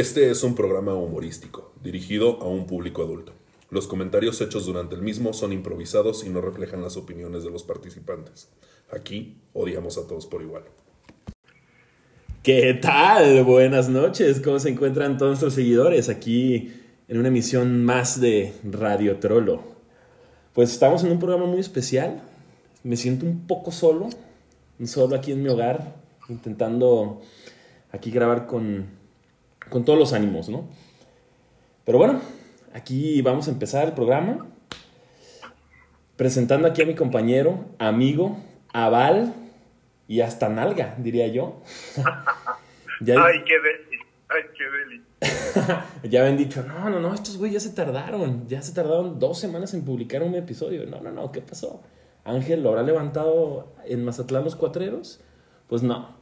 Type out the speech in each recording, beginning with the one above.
Este es un programa humorístico, dirigido a un público adulto. Los comentarios hechos durante el mismo son improvisados y no reflejan las opiniones de los participantes. Aquí odiamos a todos por igual. ¿Qué tal? Buenas noches. ¿Cómo se encuentran todos nuestros seguidores aquí en una emisión más de Radio Trollo? Pues estamos en un programa muy especial. Me siento un poco solo, solo aquí en mi hogar, intentando aquí grabar con, con todos los ánimos, ¿no? Pero bueno, aquí vamos a empezar el programa presentando aquí a mi compañero, amigo, Aval y hasta Nalga, diría yo. ya, Ay, qué deli. Ay, qué deli. ya habían dicho, no, no, no, estos güey ya se tardaron, ya se tardaron dos semanas en publicar un episodio. No, no, no, ¿qué pasó? Ángel lo habrá levantado en Mazatlán los cuatreros. Pues no,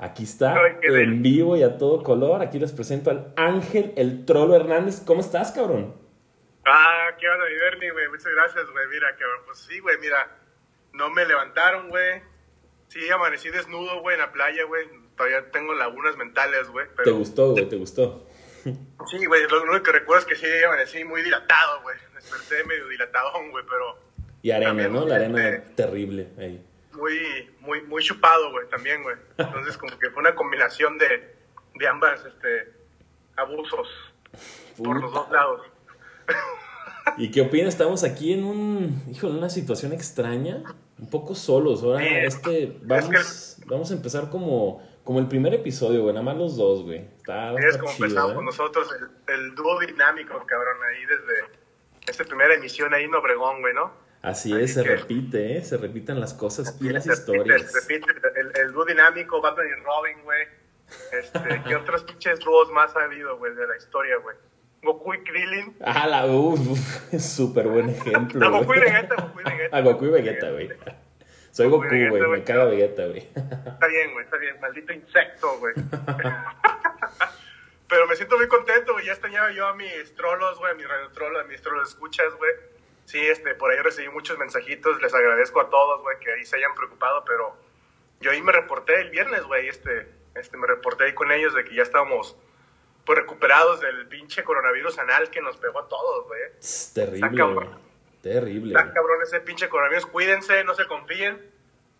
aquí está en vivo y a todo color. Aquí les presento al Ángel el Trolo Hernández. ¿Cómo estás, cabrón? Ah, qué onda, mi Bernie, güey. Muchas gracias, güey. Mira, cabrón. Pues sí, güey, mira. No me levantaron, güey. Sí, amanecí desnudo, güey, en la playa, güey. Todavía tengo lagunas mentales, güey. ¿Te gustó, güey? ¿Te gustó? sí, güey. Lo único que recuerdo es que sí amanecí muy dilatado, güey. Desperté medio dilatadón, güey, pero Y arena, También, ¿no? La arena terrible ahí. Muy, muy, muy chupado, güey, también, güey. Entonces, como que fue una combinación de, de ambas, este, abusos por los dos lados. ¿Y qué opinas? Estamos aquí en un, híjole, una situación extraña, un poco solos. Ahora, Sí. este, vamos, vamos a empezar como, como el primer episodio, güey, nada más los dos, güey. Está, Es como chido, empezamos ¿eh? con nosotros, el, el dúo dinámico, cabrón, ahí desde esta primera emisión ahí en Obregón, güey, ¿no? Así Así es, se que- repite, ¿eh? Se repiten las cosas y las Se repite, historias. se repite, el, el dúo dinámico, Batman y Robin, güey. Este, ¿Qué otros pinches dúos más ha habido, güey, de la historia, güey? Goku y Krillin. Ah, la, es súper buen ejemplo, Ah, Goku y. Vegeta, Goku y Vegeta. Ah, Goku y Vegeta, güey. Soy Goku güey, me caga Vegeta, güey. Está bien, güey, está bien. Maldito insecto, güey. Pero me siento muy contento, güey. Ya extrañaba yo a mis trolos, güey, a mis radiotrolos, a mis trolos escuchas, güey. Sí, este, por ahí recibí muchos mensajitos. Les agradezco a todos, güey, que ahí se hayan preocupado, pero yo ahí me reporté el viernes, güey. Este, este, me reporté ahí con ellos de que ya estábamos, pues, recuperados del pinche coronavirus anal que nos pegó a todos, güey. Terrible, güey. Terrible. Está cabrón ese pinche coronavirus. Cuídense, no se confíen.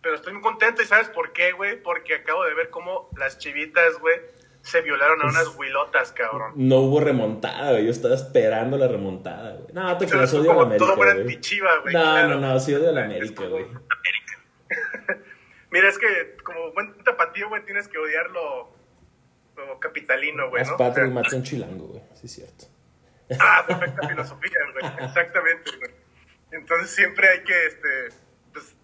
Pero estoy muy contento y ¿sabes por qué, güey? Porque acabo de ver cómo las chivitas, güey, se violaron a unas huilotas, cabrón. No hubo remontada, güey. Yo estaba esperando la remontada, güey. No, te creas, es odio a la América, todo fuera güey. No, claro. no, no, sí odio a la Es América, güey. Mira, es que como buen tapatío, güey, tienes que odiar lo, capitalino, güey, Más ¿no? patria y mata un chilango, güey. Sí, es cierto. Ah, perfecta filosofía, güey. Exactamente, güey. Entonces siempre hay que, este, pues,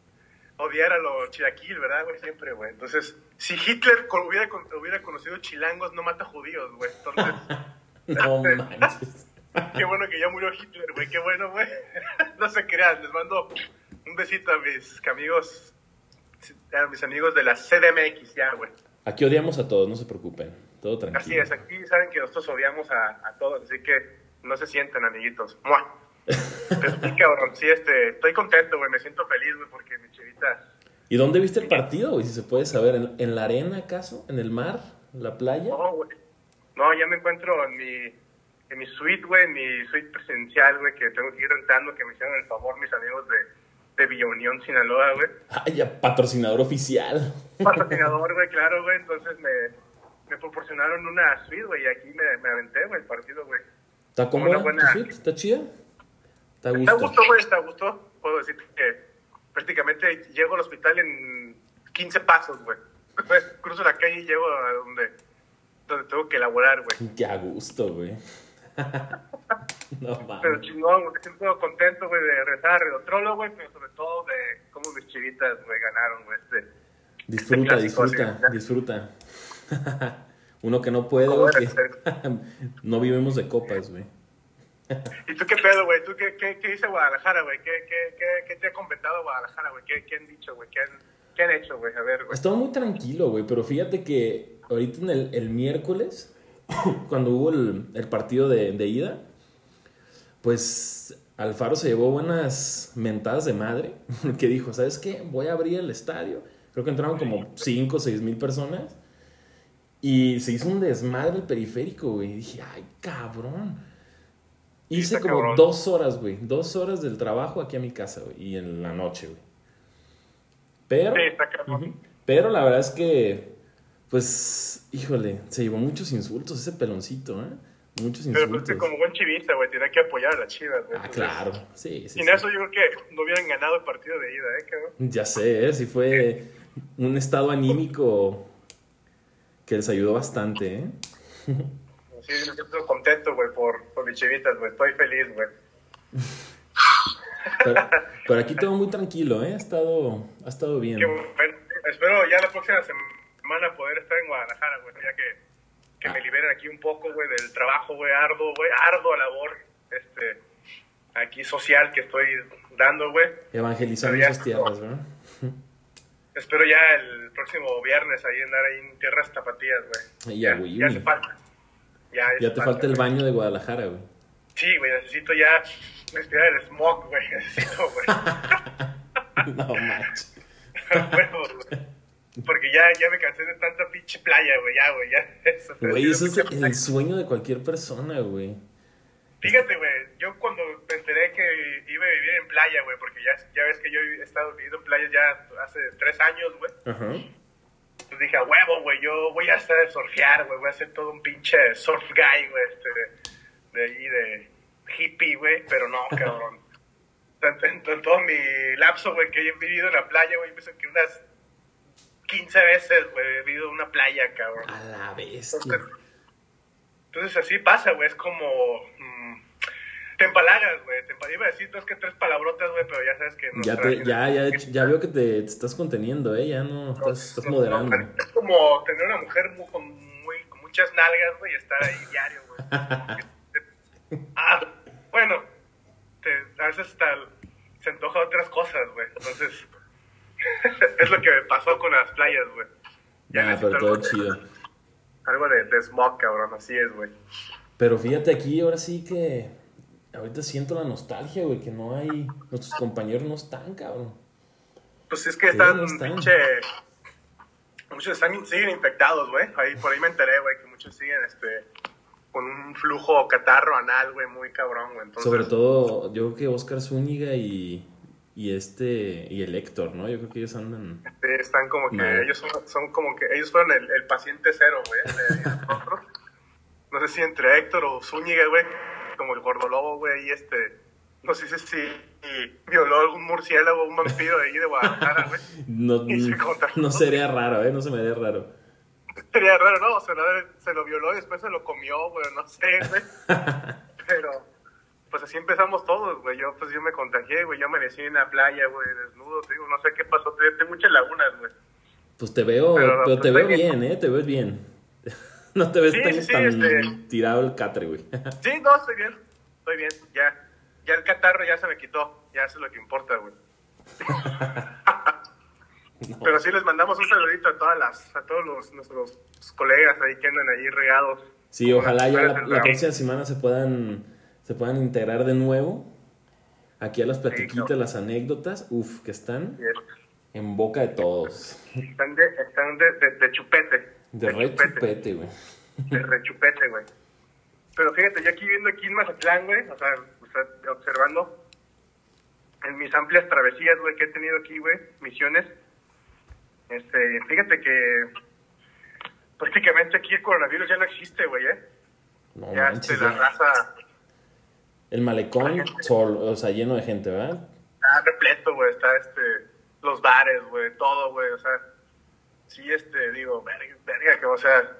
odiar a lo chilaquil, ¿verdad, güey? Siempre, güey. Entonces, si Hitler hubiera, con- hubiera conocido chilangos, no mata judíos, güey. Entonces, No manches. qué bueno que ya murió Hitler, güey. Qué bueno, güey. No se crean. Les mando un besito a mis amigos, a mis amigos de la CDMX, ya, güey. Aquí odiamos a todos, no se preocupen. Todo tranquilo. Así es, aquí saben que nosotros odiamos a, a todos, así que no se sienten, amiguitos. ¡Mua! Pero sí, cabrón, sí, este, estoy contento, güey, me siento feliz, güey, porque mi chivita... ¿Y dónde viste el partido, güey? Si se puede saber. ¿En, en la arena, acaso? ¿En el mar? ¿La playa? No, güey. No, ya me encuentro en mi, en mi suite, güey, en mi suite presencial, güey, que tengo que ir rentando, que me hicieron el favor mis amigos de, de Villa Unión, Sinaloa, güey. Ay, ya, patrocinador oficial. Patrocinador, güey, claro, güey, entonces me, me proporcionaron una suite, güey, y aquí me, me aventé, güey, el partido, güey. ¿Está cómoda Una buena- tu suite? ¿Está chida? ¿Está a Está a gusto? gusto, güey, está a gusto. Puedo decir que prácticamente llego al hospital en 15 pasos, güey. Cruzo la calle y llego a donde, donde tengo que elaborar, güey. Qué a gusto, güey. no Pero mames. chingón, güey, siento contento, güey, de rezar a Redotrolo, güey, pero sobre todo de cómo mis chivitas, güey, ganaron, güey, este. Disfruta, clásico, disfruta, sí. disfruta. Uno que no puede, ¿Cómo güey, no vivimos de copas, güey. ¿Y tú qué pedo, güey? ¿Tú qué, qué, qué dice Guadalajara, güey? ¿Qué, qué, qué, qué te ha comentado Guadalajara, güey? ¿Qué, ¿Qué han dicho, güey? ¿Qué han, ¿Qué han hecho, güey? A ver, güey. Estaba muy tranquilo, güey, pero fíjate que ahorita en el, el miércoles, cuando hubo el, el partido de, de ida, pues Alfaro se llevó buenas mentadas de madre, que dijo, ¿sabes qué? Voy a abrir el estadio. Creo que entraron como 5 o 6 mil personas. Y se hizo un desmadre el periférico, güey. Y dije, ay, cabrón. Hice Está como cabrón. dos horas, güey. Dos horas del trabajo aquí a mi casa, güey. Y en la noche, güey. Pero... Sí, está cabrón. Pero la verdad es que, pues, híjole, se llevó muchos insultos ese peloncito, ¿eh? Muchos Pero pues insultos. que como buen chivista, güey, tiene que apoyar a las chivas, güey. Ah, Entonces, claro, sí, sí. Sin sí. eso yo creo que no hubieran ganado el partido de ida, ¿eh, cabrón? Ya sé, ¿eh? sí fue un estado anímico que les ayudó bastante, ¿eh? Sí, siento contento, güey, por, por mis chivitas, güey. Estoy feliz, güey. Pero, pero aquí todo muy tranquilo, ¿eh? Ha estado, ha estado bien. Espero ya la próxima semana poder estar en Guadalajara, güey, ya que, que me liberen aquí un poco, güey, del trabajo, güey, arduo, güey, ardua labor, este, aquí social que estoy dando, güey. Evangelizando ya- esas tierras, ¿verdad? Espero ya el próximo viernes ahí andar ahí en tierras tapatías, güey. Ya, ya Wii. hace falta. Ya, te falta el baño de Guadalajara, güey. Sí, güey, necesito ya respirar el smog, güey. Necesito, güey. No manches. Güey. Porque ya, ya me cansé de tanta pinche playa, güey. Ya, güey, ya. Eso, Güey, eso es el playa. sueño de cualquier persona, güey. Fíjate, güey, yo cuando me enteré que iba a vivir en playa, güey, porque ya, ya ves que yo he estado viviendo en playa ya hace tres años, güey. Ajá. Pues dije, a huevo, güey, yo voy a estar a surfear, güey, voy a ser todo un pinche surf guy, güey, este, de, de ahí, de hippie, güey, pero no, cabrón. Tanto en, en todo mi lapso, güey, que he vivido en la playa, güey, pienso que unas 15 veces, güey, he vivido en una playa, cabrón. A la bestia. Entonces, entonces así pasa, güey, es como... empalagas, güey, te. Iba a decir dos que tres palabrotas, güey, pero ya sabes que... Ya, te, ya, ya, generación- ya veo que te, te estás conteniendo, ¿eh? Ya no, estás, estás no, moderando. no, es como tener una mujer muy, con, muy- con muchas nalgas, güey, y estar ahí diario, güey. ah, bueno, te- a veces hasta se antoja otras cosas, güey. Entonces, es lo que me pasó con las playas, güey. Ya Ah, pero todo algo de- chido. Algo de, de smog, cabrón, así es, güey. Pero fíjate aquí, ahora sí que ahorita siento la nostalgia, güey, que no hay, nuestros compañeros no están, cabrón. Pues es que están, no están. pinche... Muchos están, siguen infectados, güey. Ahí, por ahí me enteré, güey, que muchos siguen, este... Con un flujo catarro anal, güey, muy cabrón, güey. Entonces, Sobre todo, yo creo que Oscar Zúñiga y, y este, y el Héctor, ¿no? Yo creo que ellos andan... Sí, están como que ellos son, son como que ellos fueron el, el paciente cero, güey, de nosotros. No sé si entre Héctor o Zúñiga, güey, como el gordolobo, güey, y este, no sé si, si violó algún murciélago, un vampiro de ahí de Guadalajara, güey. No, no sería raro, ¿eh? No se me haría raro. Sería raro, ¿no? Se lo, se lo violó y después se lo comió, güey, no sé, güey. Pero, pues así empezamos todos, güey. Yo, pues yo me contagié, güey. Yo amanecí en la playa, güey, desnudo, te digo, no sé qué pasó. Tengo muchas lagunas, güey. Pues te veo, Pero, pero, pues, te veo está bien, ¿eh? Te ves bien. No te ves Sí, tan, sí, sí, tan este- tirado el catre, güey. Sí, no, estoy bien. Estoy bien. Ya, ya el catarro ya se me quitó. Ya eso es lo que importa, güey. Pero sí les mandamos un saludito a todas las, a todos los, nuestros colegas ahí que andan ahí regados. Sí, ojalá ya la, próxima semana se puedan se puedan integrar de nuevo aquí a las platiquitas, las anécdotas, uf, que están en boca de todos. Están de, están de, de, de chupete. De re chupete, güey. De rechupete, güey. Pero fíjate, yo aquí viendo aquí en Mazatlán, güey, o sea, o sea, observando en mis amplias travesías, güey, que he tenido aquí, güey, misiones, este, fíjate que prácticamente aquí el coronavirus ya no existe, güey, ¿eh? No ya manches, este, la raza El malecón, sol, o sea, lleno de gente, ¿verdad? está repleto, güey, está este, los bares, güey, todo, güey, o sea, sí, este, digo, verga, verga, que, o sea,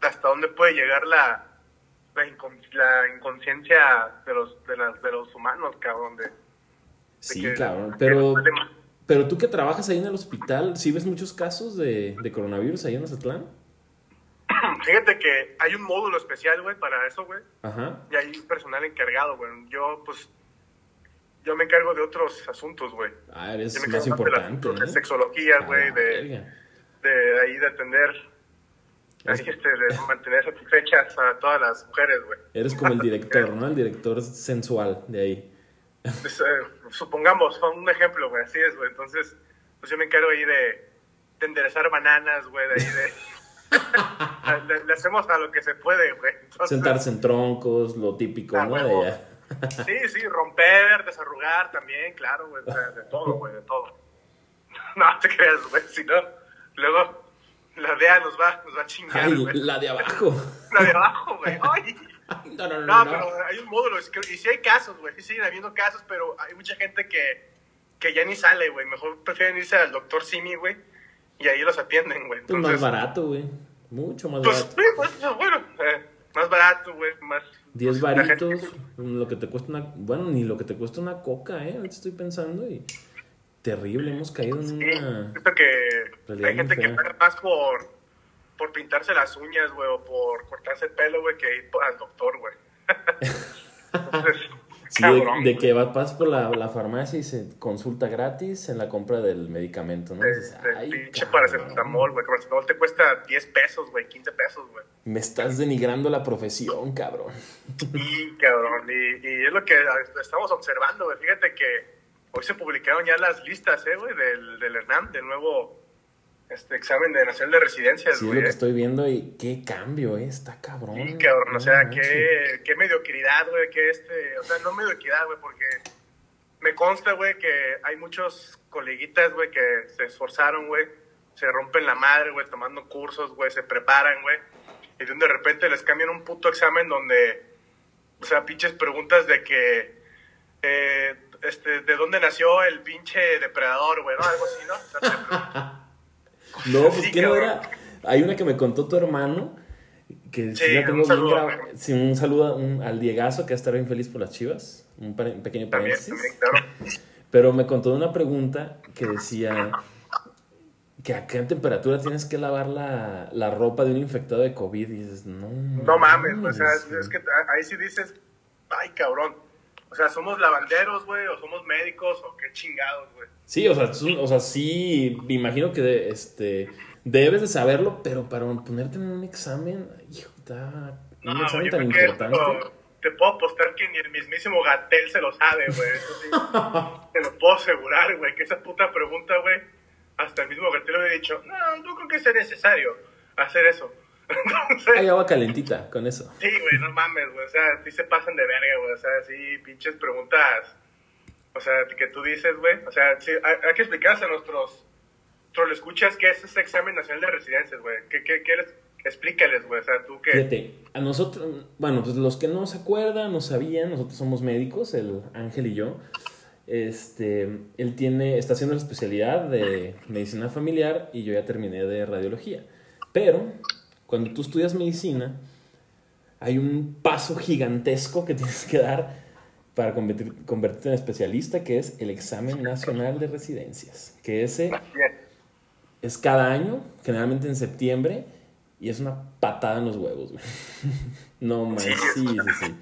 hasta dónde puede llegar la, la, incon- la inconsciencia de los, de, las, de los humanos, cabrón, de, de Sí, que- cabrón. Pero, pero tú que trabajas ahí en el hospital, ¿sí ves muchos casos de, de coronavirus ahí en Mazatlán? Fíjate que hay un módulo especial, güey, para eso, güey, Ajá. y hay personal encargado, güey, yo, pues, yo me encargo de otros asuntos, güey. Ah, eres Yo me más encargo de, las- importante, de sexología, Ah, güey, de, verga. De ahí de atender, Es- este, de mantener satisfechas a todas las mujeres, güey. Eres como el director, ¿no? El director sensual de ahí. Pues, eh, supongamos, un ejemplo, güey, así es, güey. Entonces, pues yo me encargo ahí de, de enderezar bananas, güey, de ahí de... le, le hacemos a lo que se puede, güey. Entonces, Sentarse en troncos, lo típico, Ah, ¿no? De allá. Sí, sí, romper, desarrugar también, claro, güey. sea, de todo, güey, de todo. No te creas, güey, si no, luego la DEA nos va, nos va a chingar, Ay, güey. la de abajo. La de abajo, güey. Ay. No, no, no, No, no. pero hay un módulo, y sí hay casos, güey, sí siguen habiendo casos, pero hay mucha gente que, que ya ni sale, güey, mejor prefieren irse al doctor Simi, güey, y ahí los atienden, güey. Pues más Entonces, barato, güey. Mucho más pues, barato. pues, bueno, eh, más barato, güey, más... 10 pues, gente- varitos, lo que te cuesta una... Bueno, ni lo que te cuesta una coca, ¿eh? Ahorita estoy pensando y... Terrible, hemos caído en Sí, una... siento que hay gente que paga más por, por pintarse las uñas, güey, o por cortarse el pelo, güey, que ir al doctor, güey. Sí, de, de que vas, por la, la farmacia y se consulta gratis en la compra del medicamento, ¿no? de- Dices, de "Ay, pinche paracetamol, güey. Paracetamol te cuesta 10 pesos, güey, 15 pesos, güey. Me estás denigrando la profesión, cabrón. Y, cabrón, y, y es lo que estamos observando, güey. Fíjate que hoy se publicaron ya las listas, eh, güey, del, del Hernán, del nuevo este, examen de nacional de residencias, Sí, lo que eh. estoy viendo y qué cambio, ¿eh? Está cabrón. Sí, cabrón, o sea, qué, qué mediocridad, güey, que este, o sea, no mediocridad, güey, porque me consta, güey, que hay muchos coleguitas, güey, que se esforzaron, güey, se rompen la madre, güey, tomando cursos, güey, se preparan, güey, y de repente les cambian un puto examen donde, o sea, pinches preguntas de que, eh, este, ¿de dónde nació el pinche depredador, güey, no? Algo así, ¿no? No, pues Sí, que no era. Hay una que me contó tu hermano. Que sí, un tengo bien saludo. Sí, un saludo un- al Diegazo que estar bien feliz por las chivas. Un, un pequeño paréntesis. también, claro. Pero me contó una pregunta que decía que a qué temperatura tienes que lavar la, la ropa de un infectado de COVID. Y dices, no. No mames, o sea, mames, es que ahí sí dices, ay, cabrón. O sea, somos lavanderos, güey, o somos médicos, o qué chingados, güey. Sí, o sea, tú- o sea, sí, me imagino que de- este, debes de saberlo, pero para ponerte en un examen, hijo, está un No, examen yo tan creo que importante. esto- te puedo apostar que ni el mismísimo Gatel se lo sabe, güey. Eso sí, te lo puedo asegurar, güey, que esa puta pregunta, güey, hasta el mismo Gatel me ha dicho, no, no creo que sea necesario hacer eso. Entonces, Hay agua calentita con eso. Sí, güey, no mames, güey. O sea, sí se pasan de verga, güey. O sea, sí, pinches preguntas. O sea, que tú dices, güey. O sea, sí, hay, hay que explicarles a nuestros, nuestros escuchas qué es ese examen nacional de residencias, güey. ¿Qué, qué, qué les, explícales, güey. O sea, tú que. Fíjate, a nosotros, bueno, pues los que no se acuerdan, no sabían, nosotros somos médicos, el Ángel y yo. Este, él tiene, está haciendo la especialidad de medicina familiar y yo ya terminé de radiología. Pero cuando tú estudias medicina, hay un paso gigantesco que tienes que dar para convertir- convertirte en especialista, que es el examen nacional de residencias, que ese es cada año, generalmente en septiembre, y es una patada en los huevos, güey. No más, sí, sí, sí.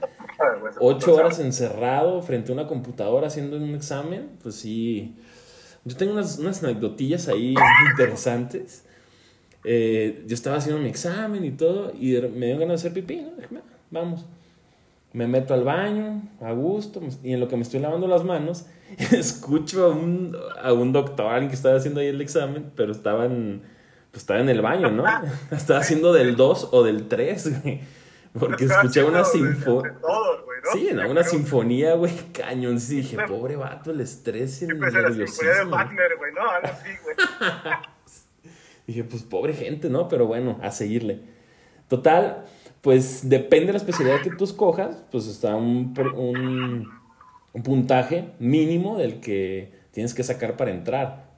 Ocho horas encerrado frente a una computadora haciendo un examen, pues sí. Yo tengo unas, unas anecdotillas ahí interesantes. Eh, yo estaba haciendo mi examen y todo, y me dio ganas de hacer pipí, ¿no? Dije, "Va, vamos. Me meto al baño, a gusto, y en lo que me estoy lavando las manos, escucho a un, a un doctor, alguien que estaba haciendo ahí el examen, pero estaba en, pues estaba en el baño, ¿no? Estaba haciendo del 2 o del 3, güey. Porque escuché una sinfonía. ¿no? Sí, en una creo. sinfonía, güey, cañón. Sí, dije, pobre vato, el estrés y el es la sinfonía de nerviosismo. Wagner, güey, ¿no? Algo así, güey. Dije, pues pobre gente, ¿no? Pero bueno, a seguirle. Total, pues depende de la especialidad que tú escojas, pues está un, un puntaje mínimo del que tienes que sacar para entrar.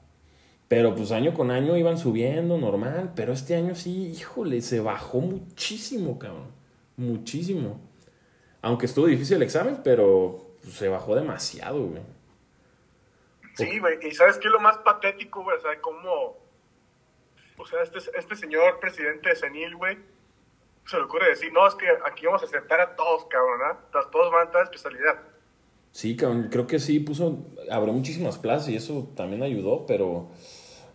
Pero pues año con año iban subiendo, normal. Pero este año sí, híjole, se bajó muchísimo, cabrón. Muchísimo. Aunque estuvo difícil el examen, pero pues, se bajó demasiado, güey. Sí, güey, y ¿sabes qué es lo más patético, güey? O sea, cómo... O sea, este, este señor presidente de Senil, güey, se le ocurre decir, no, es que aquí vamos a aceptar a todos, cabrón, ¿ah? Todos- Todos van a estar especialidad. Sí, cabrón, creo que sí puso, abrió muchísimas plazas y eso también ayudó, pero...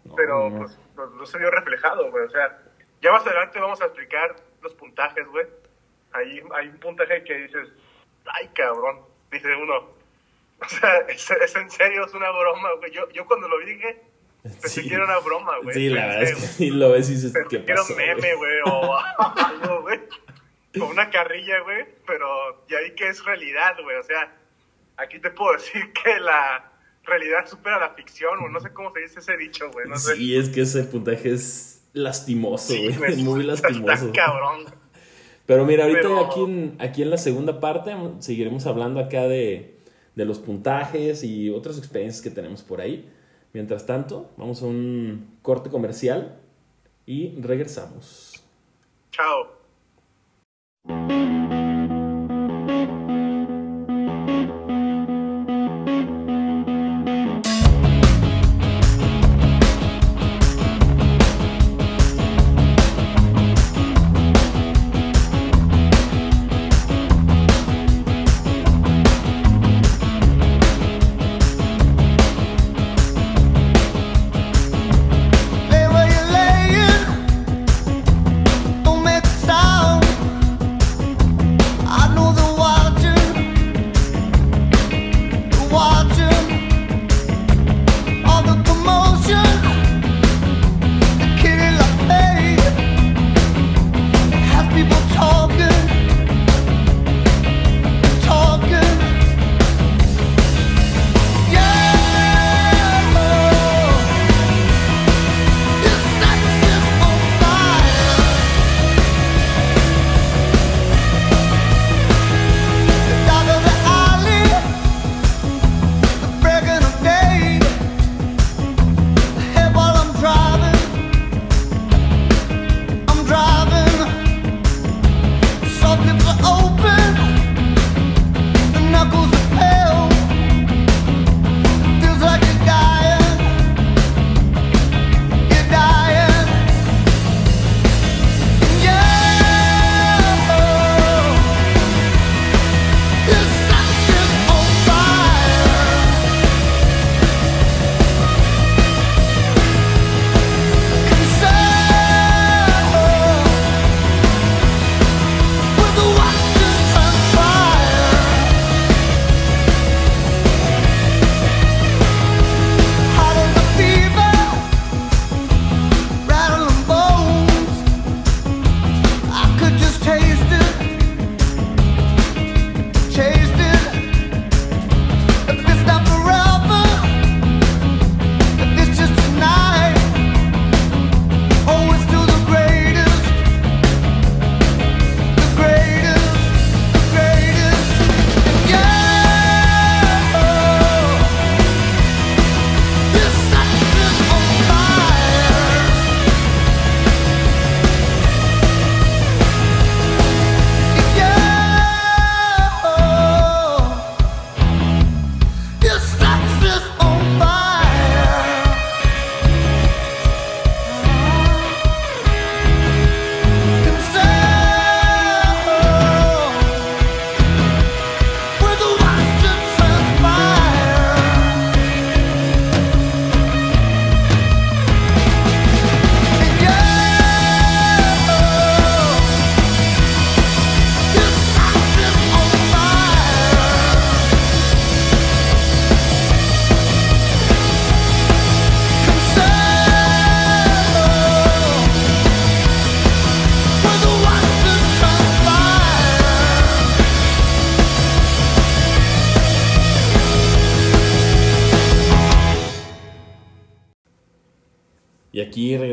no, Pero, no. pues, no, no se vio reflejado, güey. O sea, ya más adelante vamos a explicar los puntajes, güey. Ahí hay un puntaje que dices, ay, cabrón, dice uno. O sea, es, es en serio, es una broma, güey. Yo, yo cuando lo vi dije, pensé Sí. que era una broma, güey. Sí, la verdad es que sí lo ves y dices, ¿qué que era pasó? un meme, güey? o algo, güey. O una carrilla, güey, pero ya vi que es realidad, güey. O sea, aquí te puedo decir que la realidad supera la ficción, o no sé cómo se dice ese dicho, güey. No sé. Sí, es que ese puntaje es lastimoso, Sí, güey, güey, muy está lastimoso. cabrón. Pero mira, ahorita Pero- aquí, en, aquí en la segunda parte seguiremos hablando acá de, de los puntajes y otras experiencias que tenemos por ahí. Mientras tanto, vamos a un corte comercial y regresamos. Chao.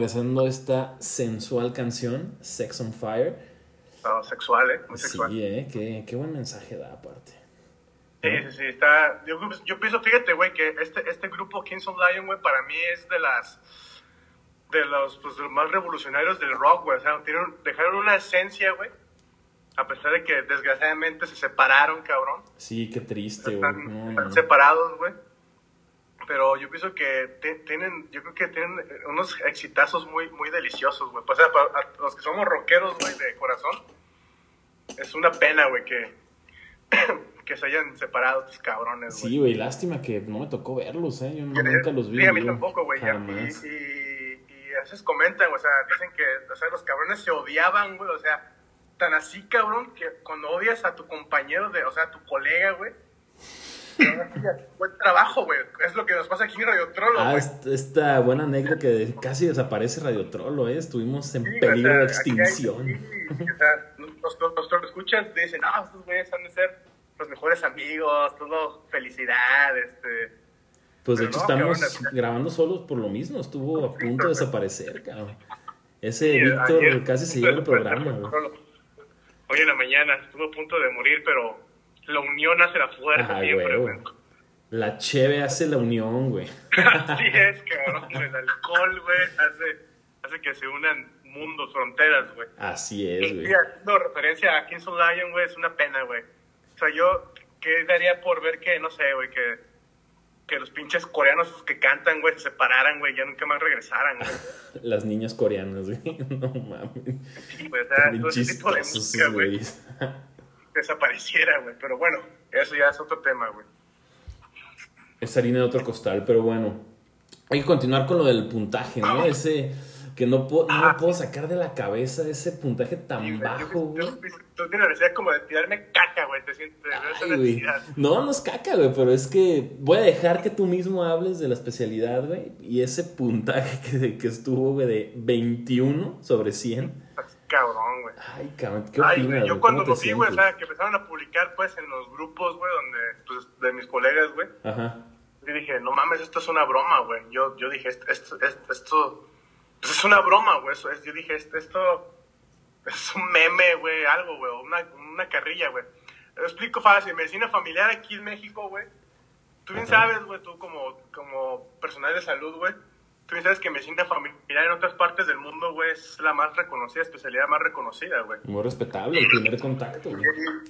Regresando esta sensual canción, Sex on Fire. No, sexual, ¿eh? Muy sexual. Sí, ¿eh? Qué, qué buen mensaje da aparte. Sí, sí, sí, está... Yo, yo pienso, fíjate, güey, que este, este grupo Kings of Lion, güey, para mí es de las... De los, pues, de los más revolucionarios del rock, güey. O sea, tienen, dejaron una esencia, güey. A pesar de que desgraciadamente se separaron, cabrón. Sí, qué triste, güey. Están, No, están no. separados, güey. Pero yo pienso que te- tienen, yo creo que tienen unos exitazos muy, muy deliciosos, güey. O sea, para a los que somos rockeros, güey, de corazón, es una pena, güey, que, que se hayan separado estos cabrones, güey. Sí, güey, lástima que no me tocó verlos, ¿eh? Yo no- nunca los vi. Sí, a mí yo. tampoco, güey. Y, y, y a veces comentan, o sea, dicen que, o sea, los cabrones se odiaban, güey. O sea, tan así, cabrón, que cuando odias a tu compañero, de, o sea, a tu colega, güey. Buen trabajo, güey. Es lo que nos pasa aquí en Radio Trollo, Ah, esta buena anécdota que casi desaparece Radio Trollo, ¿eh? Estuvimos en Sí, peligro o sea, de hay- extinción. sí, o sea, nuestros, nuestros escuchas dicen, no, estos güeyes han de ser los mejores amigos, todo felicidad, este. Pues de hecho no, estamos cabrón, grabando solos por lo mismo, estuvo a punto de desaparecer, cabrón. Ese Sí, Víctor casi se lleva el programa, güey. Hoy en la mañana estuvo a punto de morir, pero la unión hace la fuerza Ah, siempre, güey. La cheve hace la unión, güey. Así es, cabrón. El alcohol, güey, hace, hace que se unan mundos, fronteras, güey. Así es, güey. y haciendo referencia a Kings of Lion, güey, es una pena, güey. O sea, yo, ¿qué daría por ver que, no sé, güey, que, que los pinches coreanos que cantan, güey, se separaran, güey, ya nunca más regresaran, güey? Las niñas coreanas, güey. No mames. Sí, güey, o sea, todo ese tipo de música, güey. Desapareciera, güey. Pero bueno, eso ya es otro tema, güey. Es harina de otro costal, pero bueno. Hay que continuar con lo del puntaje, ¿no? Ese que no, puedo, no me puedo sacar de la cabeza ese puntaje Sí, tan güey, bajo, güey. Tú tienes necesidad como de tirarme caca, güey, te sientes, Ay, güey. No, no es caca, güey, pero es que voy a dejar que tú mismo hables de la especialidad, güey. Y ese puntaje que, que estuvo, güey, de 21 sobre 100. Cabrón, güey. Ay, cabrón, ¿qué Ay, opinas, güey? yo cuando ¿Cómo lo vi, güey, o sea, que empezaron a publicar, pues, en los grupos, güey, donde, pues, de mis colegas, güey, Ajá. yo dije, no mames, esto es una broma, güey. Yo, yo dije, esto, esto, esto, esto pues, es una broma, güey. Eso es, yo dije, esto, esto es un meme, güey, algo, güey, una, una carrilla, güey. Lo explico fácil, medicina familiar aquí en México, güey. Tú bien Ajá. sabes, güey, tú como, como personal de salud, güey. Tú sabes que medicina familiar en otras partes del mundo, güey, es la más reconocida, especialidad más reconocida, güey. Muy respetable, el primer contacto, güey.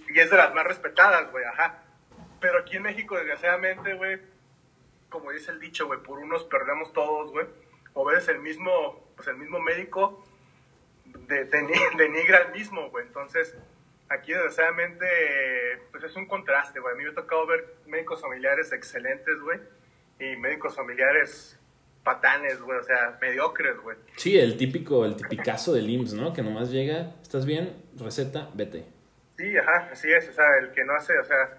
Y, y es de las más respetadas, güey, ajá. Pero aquí en México, desgraciadamente, güey, como dice el dicho, güey, por unos perdemos todos, güey. O ves el mismo, pues el mismo médico de, deni- denigra al mismo, güey. Entonces, aquí desgraciadamente, pues es un contraste, güey. A mí me ha tocado ver médicos familiares excelentes, güey. Y médicos familiares patanes, güey, o sea, mediocres, güey. Sí, el típico, el tipicazo del IMSS, ¿no? Que nomás llega, ¿estás bien? Receta, vete. Sí, ajá, así es, o sea, el que no hace, o sea,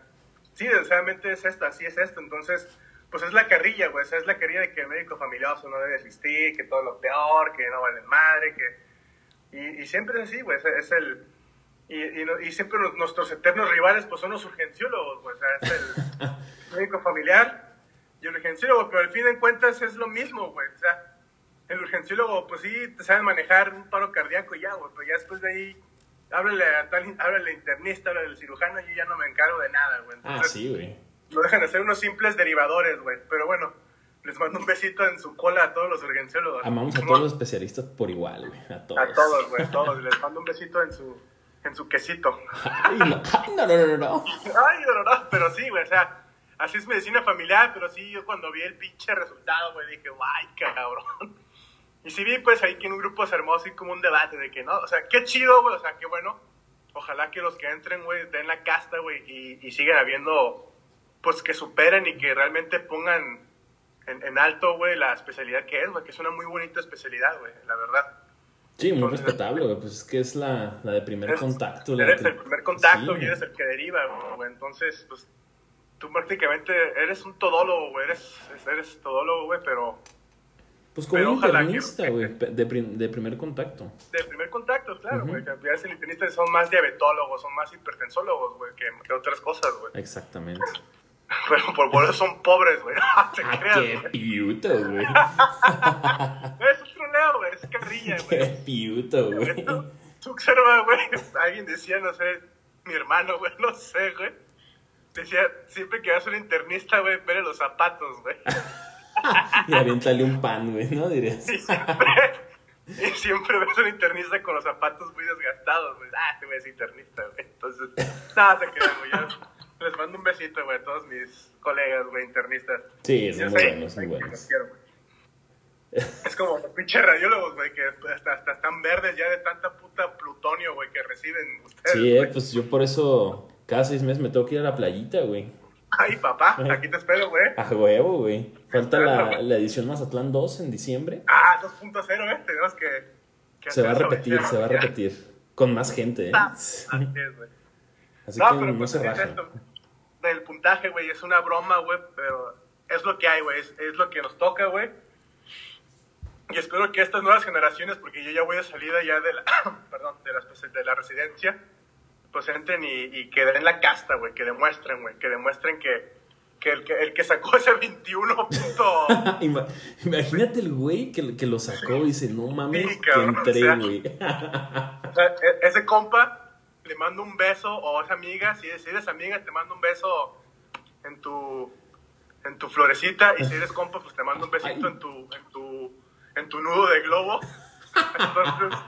sí, desgraciadamente es esto, así es esto, entonces, pues es la carrilla, güey, o sea, es la carrilla de que el médico familioso no debe existir, que todo lo peor, que no vale madre, que... Y, y siempre es así, güey, es, el... Y, y, y siempre los- nuestros eternos rivales, pues son los urgenciólogos, güey, o sea, es el médico familiar y el urgenciólogo, pero al fin de cuentas es lo mismo, güey, o sea, el urgenciólogo, pues sí, te sabe manejar un paro cardíaco y ya, güey, pero ya después de ahí, háblale a tal, háblale al internista, háblale al cirujano, yo ya no me encargo de nada, güey. Ah, sí, güey. Lo dejan hacer unos simples derivadores, güey, pero bueno, les mando un besito en su cola a todos los urgenciólogos. Amamos a todos los especialistas por igual, güey. A todos. A todos, güey, a todos, les mando un besito en su, en su quesito. Ay, no, ay, no, no, no, no. Ay, no, no, no, pero sí, güey, o sea, así es medicina familiar, pero sí, yo cuando vi el pinche resultado, güey, dije, guay, cabrón. Y sí vi, pues, ahí que en un grupo se armó así como un debate de que, no, o sea, qué chido, güey, o sea, qué bueno. Ojalá que los que entren, güey, den la casta, güey, y, y sigan habiendo, pues, que superen y que realmente pongan en, en alto, güey, la especialidad que es, güey, que es una muy bonita especialidad, güey, la verdad. Sí, muy Entonces, respetable, güey. Pues es que es la, la de primer Eres- contacto. la Eres que- el primer contacto Sí. y eres el que deriva, güey. Entonces, pues, tú prácticamente eres un todólogo, güey. Eres, eres todólogo, güey, pero Pues como pero un internista, güey. De, prim- de primer contacto. de primer contacto, claro, güey. que Ya el internista son más diabetólogos, son más hipertensólogos, güey, que, que otras cosas, güey. Exactamente. Pero por, eso son pobres, güey. Te Ah, creas, qué güey. piuto, güey. Es otro feo, güey, es carrilla, Qué güey. piuto, güey. Tú, tú observa, güey, alguien decía, no sé, mi hermano, güey, no sé, güey. Decía, siempre que vas a un internista, güey, vele los zapatos, güey. Y aviéntale un pan, güey, ¿no? Dirías. Y siempre, y siempre ves a un internista con los zapatos muy desgastados, güey. Ah, te voy a decir internista, güey. Entonces, nada, se quedan, güey. Yo les mando un besito, güey, a todos mis colegas, güey, internistas. Sí, son muy buenos, muy güey, buenos. los quiero, güey. Es como los pinches radiólogos, güey, que hasta, hasta están verdes ya de tanta puta plutonio, güey, que reciben ustedes. Sí, eh, güey. pues yo por eso cada seis meses me tengo que ir a la playita, güey. Ay, papá, aquí te espero, güey. A huevo, güey. Falta la, la edición Mazatlán 2 en diciembre. Ah, 2.0, eh. Tenemos que. que Se va a repetir, se va a repetir. Con más gente, ¿eh? Ah, Así es, güey. Así No, que pero no pues se es rajen. esto. Del puntaje, güey, es una broma, güey, pero es lo que hay, güey, es, es lo que nos toca, güey. Y espero que estas nuevas generaciones, porque yo ya voy de salida ya de la, perdón, de la, de la residencia, pues entren y, y que den la casta, güey, que demuestren, güey, que demuestren que, que, el, que el que sacó ese 21 punto... Ima- Imagínate el güey que, que lo sacó y dice, no mames, Sí, que cabrón, entré, güey. O sea, e- ese compa le mando un beso, o esa amiga, si, si eres amiga, te mando un beso en tu, en tu florecita, y si eres compa, pues te mando un besito Ay. en tu, en tu, en tu nudo de globo. Entonces,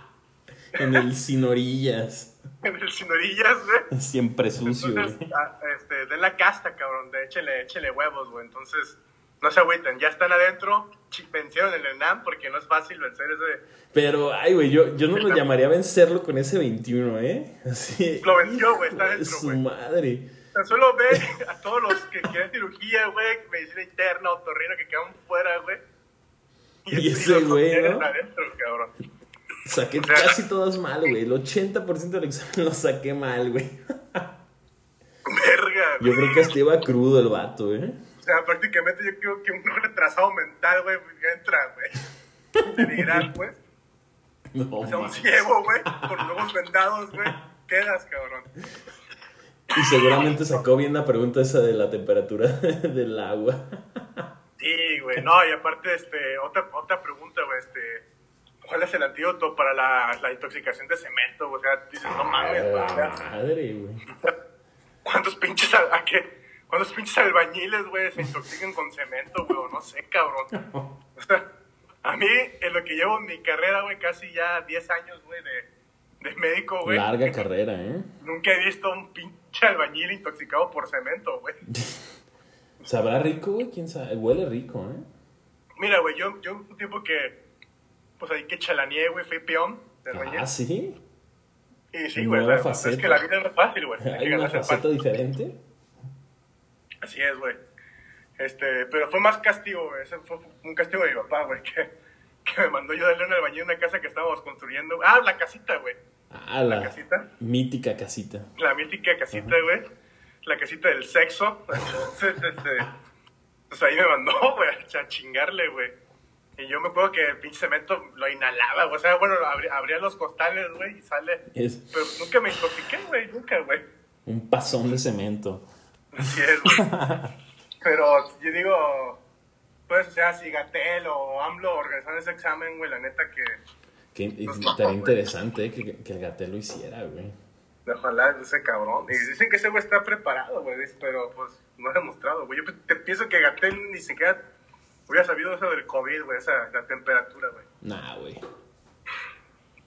en el sin orillas. en el sin orillas, güey. Siempre sucio, güey. Entonces, ah, este, den la casta, cabrón, de échele, échele huevos, güey. Entonces, no se agüiten, ya están adentro, vencieron el ENAM, porque no es fácil vencer ese... Pero, ay, güey, yo, yo no lo llamaría a vencerlo con ese 21, ¿eh? Así. Lo venció, güey, está dentro, Su güey. madre. Tan solo ve a todos los que quieren cirugía, güey, medicina interna, otorrino, que quedan fuera, güey. Y así ese güey, ¿no? adentro, cabrón. Saqué O sea- casi todas mal, güey. El 80% del examen lo saqué mal, güey. Verga, Yo güey. creo que hasta iba crudo el vato, ¿eh? O sea, prácticamente yo creo que un retrasado mental, güey, entra, güey. Delirar, pues. No, O sea, un ciego, güey, con los ojos vendados, güey. Quedas, cabrón. Y seguramente sacó bien la pregunta esa de la temperatura del agua. Sí, güey, no, y aparte, este, otra, otra pregunta, güey, este, ¿cuál es el antídoto para la, la intoxicación de cemento? O sea, dices, no mames, sea, Madre, güey. ¿cuántos pinches, a, a qué? ¿Cuántos pinches albañiles, güey, se intoxican con cemento, güey? No sé, cabrón. O sea, a mí, en lo que llevo en mi carrera, güey, casi ya 10 años, güey, de, de médico, güey, Larga carrera, ¿eh? nunca he visto un pinche albañil intoxicado por cemento, güey. ¿Sabrá rico, güey? ¿Quién sabe? Huele rico, ¿eh? Mira, güey, yo, yo un tiempo que, pues ahí que chalaneé, güey, fui peón de albañil. Ah, sí. Y sí, güey, sea, es que la vida es fácil, güey. Hay una faceta diferente. Así es, güey. Este, pero fue más castigo, güey. Ese fue un castigo de mi papá, güey, que, que me mandó yo darle un albañil una casa que estábamos construyendo. Ah, la casita, güey. Ah, la casita? mítica casita. La mítica casita, güey. La casita del sexo. Entonces, este, pues ahí me mandó, güey, a chingarle, güey. Y yo me acuerdo que el pinche cemento lo inhalaba, güey. O sea, bueno, abría, los costales, güey, y sale. Es Pero nunca me intoxiqué, güey, nunca, güey. un pasón de cemento. Así es, güey. Pero yo digo, pues, o sea, si Gatel o AMLO organizaron ese examen, güey, la neta que Que Pues estaría interesante eh, que, que el Gatel lo hiciera, güey. ojalá ese cabrón. Y dicen que ese güey está preparado, güey, pero pues no ha demostrado, güey. Yo te pienso que Gatel ni siquiera hubiera sabido eso del COVID, güey, esa, la temperatura, güey. Nah, güey.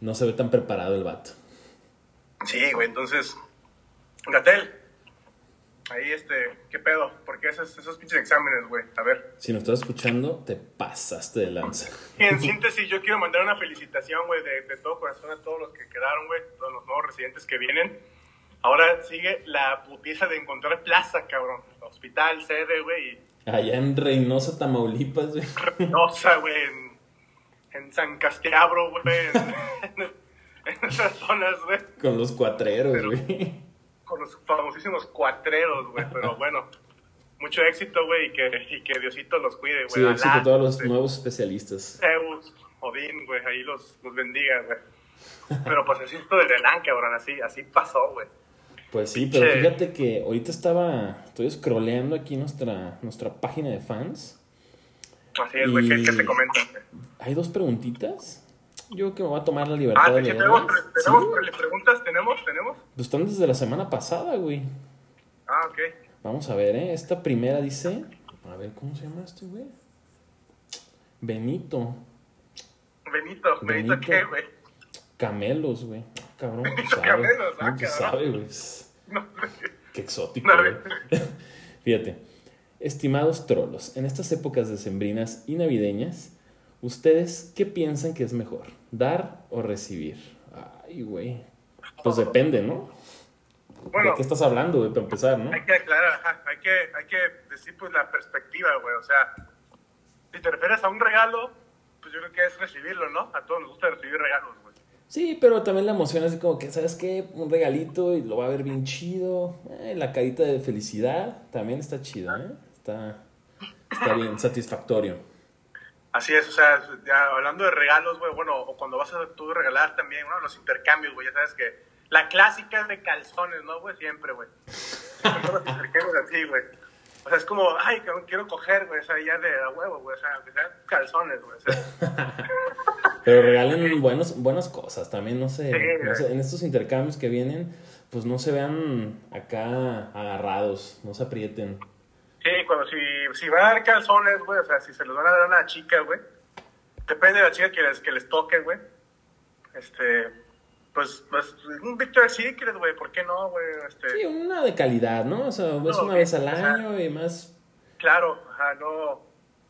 No se ve tan preparado el vato. Sí, güey, entonces, Gatel, ahí este, ¿qué pedo? ¿Por qué esos, esos pinches exámenes, güey? A ver. Si nos estás escuchando, te pasaste de lanza. Y en síntesis, yo quiero mandar una felicitación, güey, de, de todo corazón a todos los que quedaron, güey, todos los nuevos residentes que vienen. Ahora sigue la putiza de encontrar plaza, cabrón. Hospital, sede, güey, y Allá en Reynosa, Tamaulipas, güey. Reynosa, güey, en, en San Castiabro, güey, en, en esas zonas, güey, Con los cuatreros, Pero- güey. con los famosísimos cuatreros, güey, pero bueno, mucho éxito, güey, y que, y que Diosito los cuide, güey. Sí, éxito a todos los este, nuevos especialistas. Zeus, Odín, güey, ahí los, los bendiga, güey. Pero pues así esto del Renan, cabrón, así, así pasó, güey. Pues sí, pero Che. fíjate que ahorita estaba, estoy scrolleando aquí nuestra, nuestra página de fans. Así es, güey, ¿qué, te comentan? Hay dos preguntitas. Yo creo que me voy a tomar la libertad Ah, de ¿sí leerlas. tenemos, Sí, tenemos preguntas? ¿Tenemos? ¿Tenemos? pues están desde la semana pasada, güey. Ah, ok. Vamos a ver, ¿eh? Esta primera dice... A ver, ¿cómo se llama este, güey? Benito. Benito, ¿Benito, qué, güey? Camelos, güey. Ah, Cabrón, Benito sabe. Camelos, ah, No, cabrón. sabe, güey. No, Qué exótico, No. Fíjate. Estimados trolos, en estas épocas decembrinas y navideñas, ¿ustedes qué piensan que es mejor? ¿Dar o recibir? Ay, güey. Pues depende, ¿no? bueno, ¿De qué estás hablando, güey, para empezar, no? hay que aclarar, ajá, hay que, hay que decir pues la perspectiva, güey. O sea, si te refieres a un regalo, pues yo creo que es recibirlo, ¿no? A todos nos gusta recibir regalos. Sí, pero también la emoción así como que, ¿sabes qué? Un regalito y lo va a ver bien chido. Eh, la carita de felicidad también está chido, ¿eh? Está, está bien, satisfactorio. Así es, o sea, ya hablando de regalos, güey, bueno, o cuando vas a tú regalar también, ¿no? Los intercambios, güey, ya sabes que la clásica es de calzones, ¿no, güey? Siempre, güey. Los intercambios así, güey. O sea, es como, ay, quiero coger, güey, o sea, ya de a huevo, güey, o sea, que sean calzones, güey. O sea, Pero regalen buenos, buenas cosas también, no sé, no sé, en estos intercambios que vienen, pues no se vean acá agarrados, no se aprieten. sí, cuando si, si van a dar calzones, güey, o sea, si se los van a dar a una chica, güey, depende de la chica que les, que les toque, güey. Este, pues, pues, un Victoria's Secret, güey, ¿por qué no, güey? Este, Sí, una de calidad, ¿no? O sea, es No, una vez al o sea, año y más... Claro, ajá, no,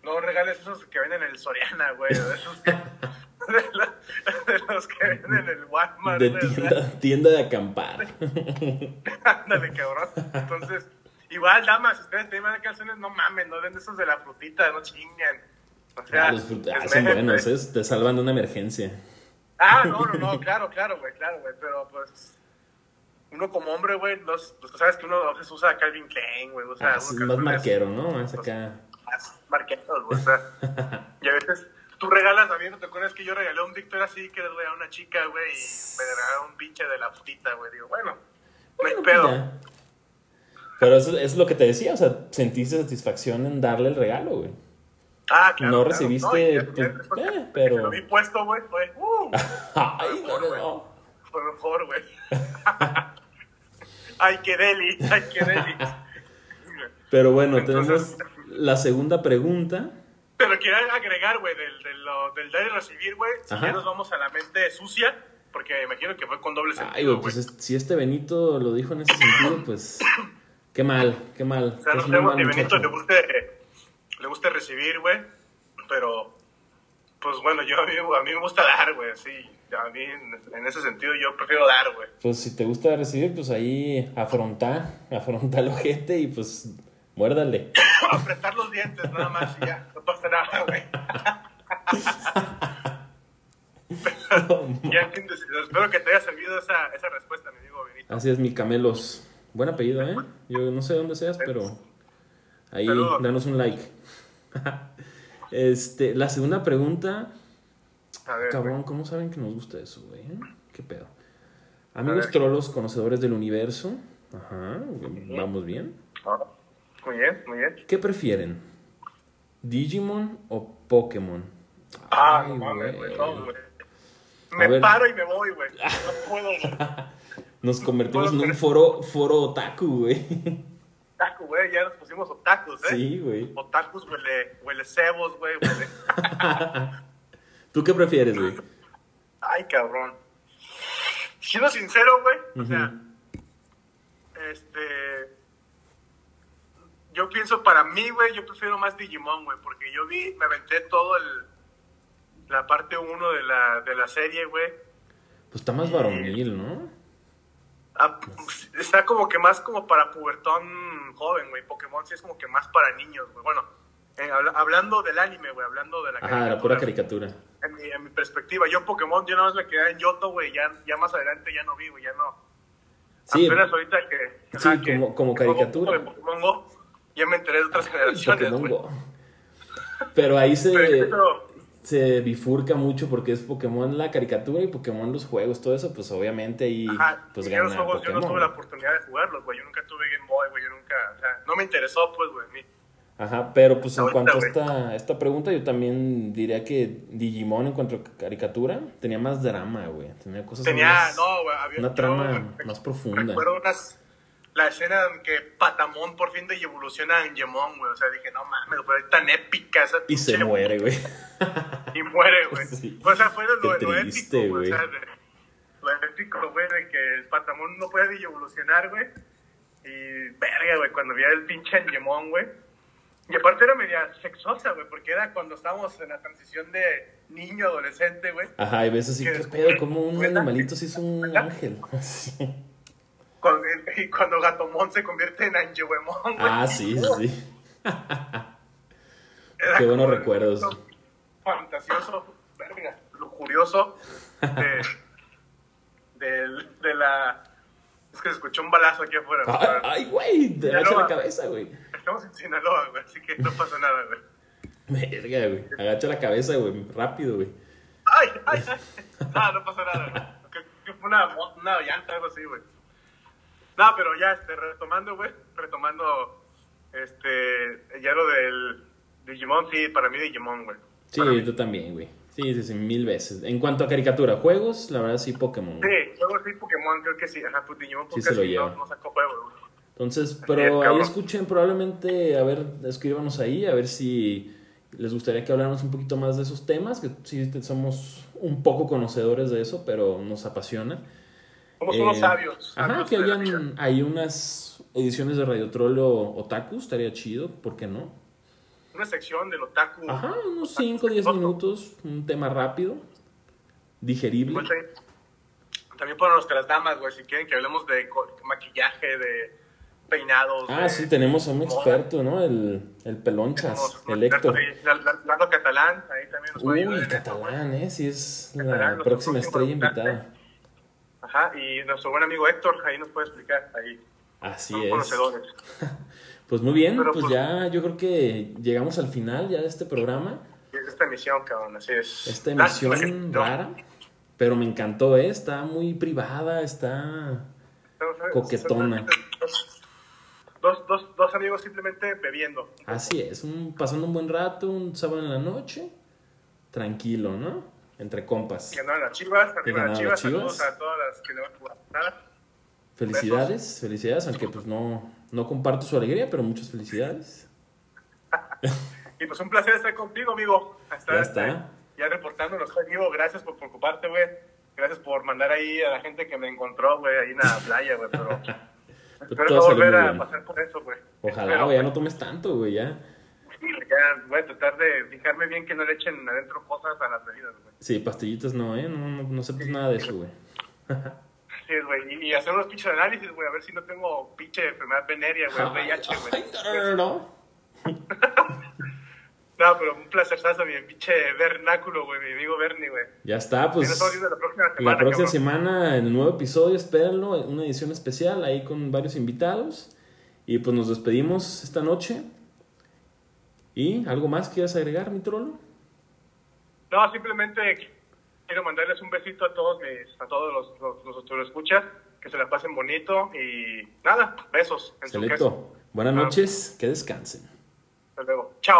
no regales esos que venden en el Soriana, güey, esos de, los, de los que venden en el Walmart, De tienda, tienda de acampar. ándale, cabrón. Entonces, igual, damas, si ustedes tienen calzones, no mamen, no den esos de la frutita, no chingan. O sea, Ah, los ah, son buenos, ¿eh? Te salvan de una emergencia. Ah, no, no, no, claro, claro, güey, claro, güey, pero pues, uno como hombre, güey, no, pues sabes que uno a veces usa Calvin Klein, güey, o sea, Ah, más marquero, ¿no? Más acá... más marquetos, güey. O sea, y a veces tú regalas, a mí no te acuerdas que yo regalé un Victoria Secret, güey, a una chica, güey, y me regalaron un pinche de la frutita, güey. Digo, bueno, no hay pues pedo. Pero eso es lo que te decía, o sea, sentiste satisfacción en darle el regalo, güey. Ah, claro. no claro. recibiste, y ya- pues, ya después eh, que- pero- que Lo vi puesto, güey, fue, uh, Ay, no, no, no. fue mejor, güey. Ay, qué deli, ay, qué deli. Pero bueno, Entonces- tenemos la segunda pregunta. Pero quiero agregar, güey, del, del, del dar y recibir, güey, si ya nos vamos a la mente sucia, porque me imagino que fue con doble sentido, Ay, güey, pues es- si este Benito lo dijo en ese sentido, pues qué mal, qué mal. O sea, no mal si Benito le guste, le guste recibir, güey, pero, pues bueno, yo a mí, a mí me gusta dar, güey, sí. A mí, en, ese sentido, yo prefiero dar, güey. Pues si te gusta recibir, pues ahí afronta, afronta el ojete y pues muérdale. Apretar los dientes, nada más, y ya, no pasa nada, güey. Ya espero que te haya servido esa, esa respuesta, mi amigo Benito. Así es, mi camelos. Buen apellido, ¿eh? Yo no sé dónde seas, pero ahí Saludos. danos un like. este, la segunda pregunta, A ver, cabrón, ¿cómo saben que nos gusta eso, güey? ¿Qué pedo? Amigos trolos, conocedores del universo. Ajá, vamos bien. Ah, Muy bien, muy bien. ¿Qué prefieren? ¿Digimon o Pokémon? Ah, Ay, no güey. güey, no, güey. Me ver. paro y me voy, güey. No puedo, güey. Nos convertimos en un foro, foro otaku, güey. Otaku, güey, ya nos pusimos otakus, ¿eh? Sí, güey. Otakus huele, huele cebos, güey, huele... ¿Tú qué prefieres, güey? Ay, cabrón. Siendo sincero, güey, o sea, este... Yo pienso para mí, güey, yo prefiero más Digimon, güey, porque yo vi, me aventé todo el... La parte 1 de la, de la serie, güey. Pues está más varonil, ¿no? Ah, pues, está como que más como para pubertón joven, güey. Pokémon sí es como que más para niños, güey. Bueno, eh, habla- hablando del anime, güey, hablando de la Ajá, la pura caricatura. En mi, en mi perspectiva, yo Pokémon, yo nada más me quedé en Yoto, güey, ya, ya más adelante ya no vi, güey, ya no. Sí, Apenas ahorita que... Sí, como- como que juego caricatura. Pokémon Go, ya me enteré de otras generaciones, Pokémon güey. Go. Pero ahí se, Pero, se bifurca mucho porque es Pokémon la caricatura y Pokémon los juegos, todo eso, pues obviamente ahí ajá, pues gana los juegos, yo no tuve la oportunidad de jugarlos, güey. Yo nunca tuve Game Boy, güey. Yo nunca, o sea, no me interesó, pues, güey, a mí. Ajá, pero pues en cuanto a esta, esta pregunta, yo también diría que Digimon en cuanto a caricatura tenía más drama, güey. Tenía cosas Tenía, más- no, güey, había una trama más profunda. Recuerdo unas, la escena en que Patamón por fin de evoluciona a Angemon, güey. O sea, dije, no mames, pero es tan épica esa Y se muere, güey. Y muere, güey. Sí. O sea, fue lo, lo triste, épico, güey. güey. O sea, lo épico, güey, de que el Patamón no puede evolucionar, güey. Y verga, güey, cuando vi el pinche Angemon, güey. Y aparte era media sexosa, güey, porque era cuando estábamos en la transición de niño adolescente, güey. Ajá, y ves así, qué pedo, como un animalito se hizo un ángel. Sí. Cuando, y cuando Gatomon se convierte en güey. Ah, sí, sí, Qué buenos recuerdos. Fantasioso, verga, lujurioso. De, del- de la. Es que se escuchó un balazo aquí afuera. güey. Ay, güey, te agacha la cabeza, güey. Estamos en Sinaloa, güey, así que no pasa nada, güey. Verga, güey. Agacha la cabeza, güey, rápido, güey. ¡Ay, ay, ay! No, no pasa nada, güey. Que, que fue una, una llanta, algo así, güey. No, pero ya, este, retomando, güey, retomando, este, ya lo del Digimon, sí, para mí Digimon, güey. Sí, tú también, güey. Sí, sí, sí, mil veces. En cuanto a caricatura, juegos, la verdad sí, Pokémon. güey. Sí, luego sí Pokémon, creo que sí, ajá, pues Digimon, Sí porque se lo sí, lleva. no, no sacó juego, güey. Entonces, es, pero ahí escuchen probablemente, a ver, escríbanos ahí, a ver si les gustaría que habláramos un poquito más de esos temas, que sí somos un poco conocedores de eso, pero nos apasiona. Somos Eh, unos sabios. Ajá, que hayan hay unas ediciones de Radio Trollo Otaku, estaría chido, ¿por qué no? Una sección del otaku. Ajá, unos 5 o 10 Otaku. minutos, un tema rápido, digerible. Pues. También para nuestras damas, güey, si quieren que hablemos de maquillaje, de peinados. Ah, de- sí, tenemos a un moda. experto, ¿no? El, el pelonchas, el Héctor. Lando Catalán, ahí también nos Uy, esto, catalán, ¿eh? Sí, es Catalán, la próxima estrella invitada. Ajá, y nuestro buen amigo Héctor, ahí nos puede explicar, ahí. Así Son es. conocedores. Pues muy bien, Pero, pues pues- ya yo creo que llegamos al final ya de este programa. Es esta emisión, cabrón, así es. Esta emisión no, rara, pero me encantó, ¿eh? Está muy privada, está... coquetona. Dos, dos, dos amigos simplemente bebiendo. Así es, un- pasando un buen rato, un sábado en la noche, tranquilo, ¿no? Entre compas. Que ganaron las chivas, ganaron las chivas, saludos Chivas. a todas las que le van a jugar. Nada. Felicidades, felicidades, aunque pues no, no comparto su alegría, pero muchas felicidades. Y pues un placer estar contigo, amigo. Hasta, Ya está. este, ya reportándonos, amigo. Gracias por preocuparte, güey. Gracias por mandar ahí a la gente que me encontró, güey, ahí en la playa, güey. Pero espero todo no volver a bien. pasar por eso, güey. Ojalá, Espero, güey, ya no tomes tanto, güey, ya. Ya voy a tratar de fijarme bien que no le echen adentro cosas a las bebidas, güey. Sí, pastillitas no, ¿eh? No, no, no sepas nada de eso, güey. Sí, güey. Y, y hacer unos pinches análisis, güey, a ver si no tengo pinche enfermedad venérea, güey, VIH, güey. no, no, no, no. No, pero un placer, mi pinche vernáculo, güey, mi amigo Bernie, güey. Ya está, nos pues. estamos viendo la próxima semana, La próxima cabrón. semana, el nuevo episodio, espérenlo, una edición especial ahí con varios invitados. Y pues nos despedimos esta noche. ¿Y algo más quieras agregar, mi trolo? No, simplemente quiero mandarles un besito a todos mis, a todos los, los, los, los escuchas, que se la pasen bonito y nada, besos en. Buenas noches, que descansen. Hasta luego. Chao.